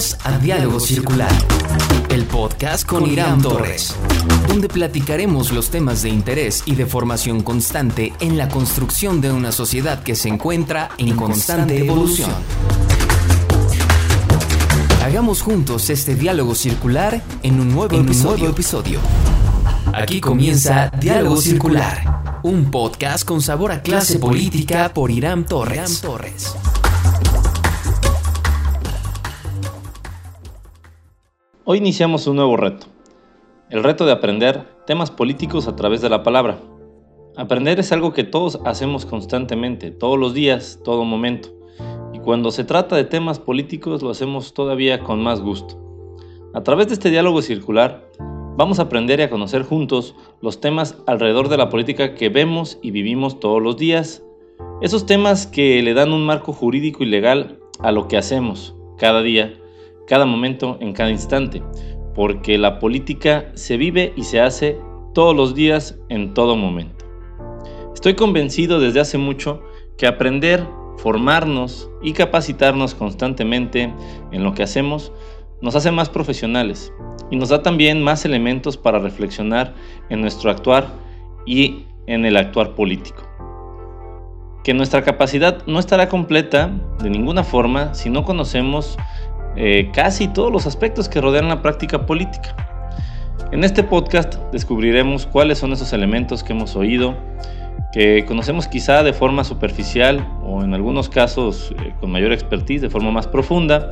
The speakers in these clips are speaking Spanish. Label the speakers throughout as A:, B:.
A: Bienvenidos a Diálogo Circular, el podcast con Irán Torres, donde platicaremos los temas de interés y de formación constante en la construcción de una sociedad que se encuentra en constante evolución. Hagamos juntos este diálogo circular en un nuevo, episodio. Aquí comienza Diálogo Circular, un podcast con sabor a clase política por Irán Torres.
B: Hoy iniciamos un nuevo reto, el reto de aprender temas políticos a través de la palabra. Aprender es algo que todos hacemos constantemente, todos los días, todo momento. Y cuando se trata de temas políticos lo hacemos todavía con más gusto. A través de este diálogo circular, vamos a aprender y a conocer juntos los temas alrededor de la política que vemos y vivimos todos los días. Esos temas que le dan un marco jurídico y legal a lo que hacemos cada día cada momento, en cada instante, porque la política se vive y se hace todos los días, en todo momento. Estoy convencido desde hace mucho que aprender, formarnos y capacitarnos constantemente en lo que hacemos nos hace más profesionales y nos da también más elementos para reflexionar en nuestro actuar y en el actuar político. Que nuestra capacidad no estará completa de ninguna forma si no conocemos eh, casi todos los aspectos que rodean la práctica política. En este podcast descubriremos cuáles son esos elementos que hemos oído, que conocemos quizá de forma superficial o en algunos casos eh, con mayor expertise, de forma más profunda,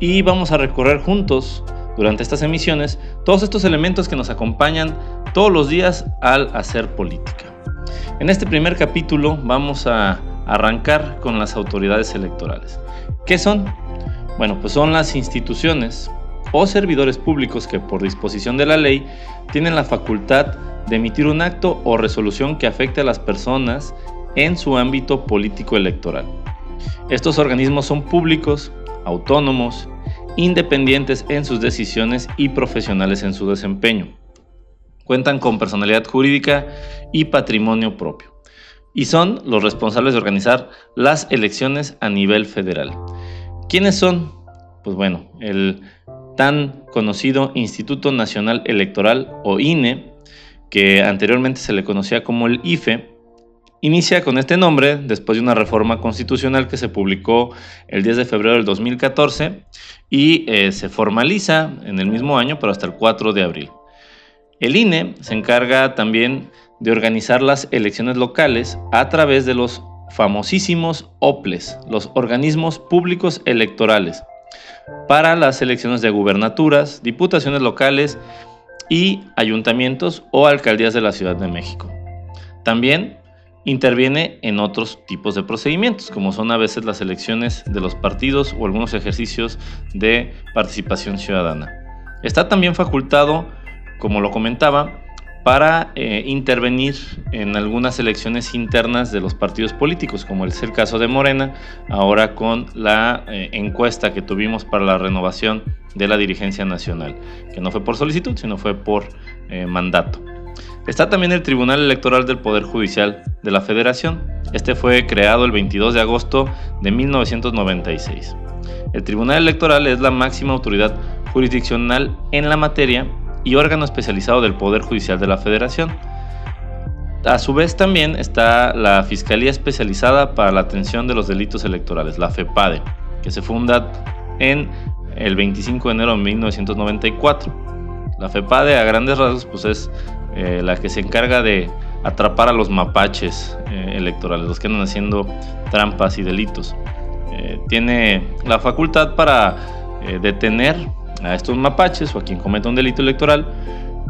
B: y vamos a recorrer juntos durante estas emisiones todos estos elementos que nos acompañan todos los días al hacer política. En este primer capítulo vamos a arrancar con las autoridades electorales. ¿Qué son? Bueno, pues son las instituciones o servidores públicos que por disposición de la ley tienen la facultad de emitir un acto o resolución que afecte a las personas en su ámbito político electoral. Estos organismos son públicos, autónomos, independientes en sus decisiones y profesionales en su desempeño. Cuentan con personalidad jurídica y patrimonio propio. Y son los responsables de organizar las elecciones a nivel federal. ¿Quiénes son? Pues bueno, el tan conocido Instituto Nacional Electoral o INE, que anteriormente se le conocía como el IFE, inicia con este nombre después de una reforma constitucional que se publicó el 10 de febrero del 2014 y eh, se formaliza en el mismo año, pero hasta el 4 de abril. El INE se encarga también de organizar las elecciones locales a través de los famosísimos OPLES, los organismos públicos electorales, para las elecciones de gubernaturas, diputaciones locales y ayuntamientos o alcaldías de la Ciudad de México. También interviene en otros tipos de procedimientos, como son a veces las elecciones de los partidos o algunos ejercicios de participación ciudadana. Está también facultado, como lo comentaba, para eh, intervenir en algunas elecciones internas de los partidos políticos, como es el caso de Morena, ahora con la eh, encuesta que tuvimos para la renovación de la dirigencia nacional, que no fue por solicitud, sino fue por eh, mandato. Está también el Tribunal Electoral del Poder Judicial de la Federación. Este fue creado el 22 de agosto de 1996. El Tribunal Electoral es la máxima autoridad jurisdiccional en la materia y órgano especializado del Poder Judicial de la Federación. A su vez también está la Fiscalía Especializada para la Atención de los Delitos Electorales, la FEPADE, que se funda en el 25 de enero de 1994. La FEPADE a grandes rasgos pues es eh, la que se encarga de atrapar a los mapaches eh, electorales, los que andan haciendo trampas y delitos. Eh, tiene la facultad para detener a estos mapaches o a quien cometa un delito electoral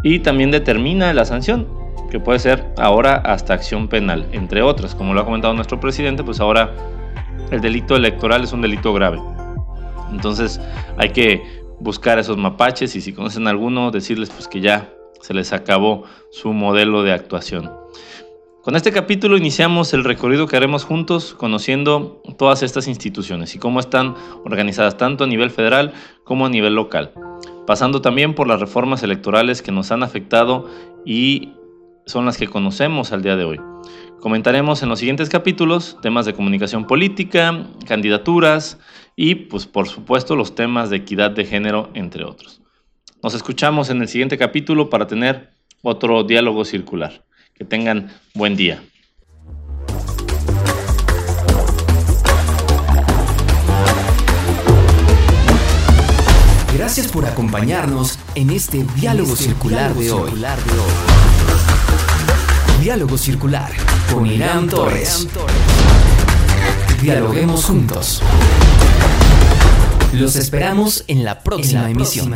B: y también determina la sanción, que puede ser ahora hasta acción penal, entre otras. Como lo ha comentado nuestro presidente, pues ahora el delito electoral es un delito grave. Entonces hay que buscar esos mapaches y si conocen alguno, decirles pues que ya se les acabó su modelo de actuación. Con este capítulo iniciamos el recorrido que haremos juntos conociendo todas estas instituciones y cómo están organizadas tanto a nivel federal como a nivel local, pasando también por las reformas electorales que nos han afectado y son las que conocemos al día de hoy. Comentaremos en los siguientes capítulos temas de comunicación política, candidaturas y, pues, por supuesto, los temas de equidad de género, entre otros. Nos escuchamos en el siguiente capítulo para tener otro diálogo circular. Que tengan buen día.
A: Gracias por acompañarnos en este diálogo, este circular, de hoy. Diálogo circular con Irán Torres. Dialoguemos juntos. Los esperamos en la próxima, emisión.